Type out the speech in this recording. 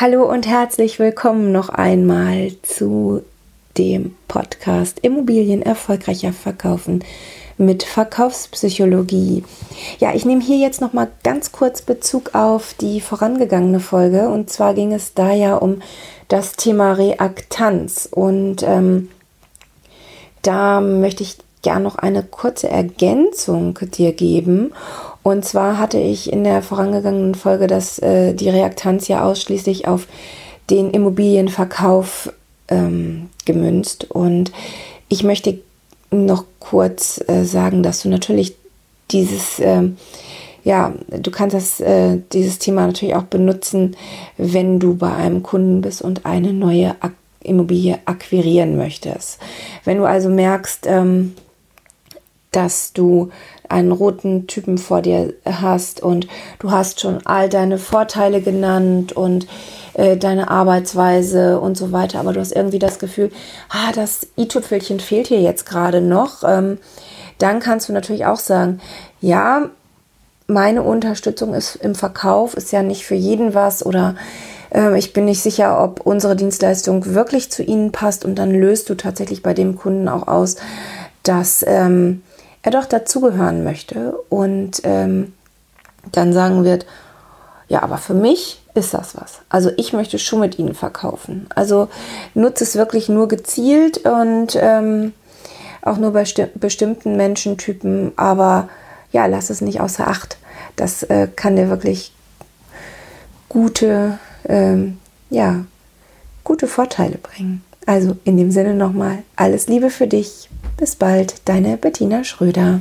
Hallo und herzlich willkommen noch einmal zu dem Podcast Immobilien erfolgreicher verkaufen mit Verkaufspsychologie. Ja, ich nehme hier jetzt noch mal ganz kurz Bezug auf die vorangegangene Folge. Und zwar ging es da ja um das Thema Reaktanz. Und ähm, da möchte ich gerne noch eine kurze Ergänzung dir geben und zwar hatte ich in der vorangegangenen Folge das, äh, die Reaktanz ja ausschließlich auf den Immobilienverkauf ähm, gemünzt. Und ich möchte noch kurz äh, sagen, dass du natürlich dieses, äh, ja, du kannst das, äh, dieses Thema natürlich auch benutzen, wenn du bei einem Kunden bist und eine neue Ak Immobilie akquirieren möchtest. Wenn du also merkst, ähm, dass du einen roten Typen vor dir hast und du hast schon all deine Vorteile genannt und äh, deine Arbeitsweise und so weiter, aber du hast irgendwie das Gefühl, ah, das i-Tüpfelchen fehlt hier jetzt gerade noch, ähm, dann kannst du natürlich auch sagen, ja, meine Unterstützung ist im Verkauf, ist ja nicht für jeden was oder äh, ich bin nicht sicher, ob unsere Dienstleistung wirklich zu Ihnen passt und dann löst du tatsächlich bei dem Kunden auch aus, dass ähm, er doch dazugehören möchte und ähm, dann sagen wird, ja, aber für mich ist das was. Also ich möchte schon mit ihnen verkaufen. Also nutze es wirklich nur gezielt und ähm, auch nur bei bestimmten Menschentypen, aber ja, lass es nicht außer Acht. Das äh, kann dir wirklich gute, ähm, ja, gute Vorteile bringen. Also in dem Sinne nochmal alles Liebe für dich. Bis bald, deine Bettina Schröder.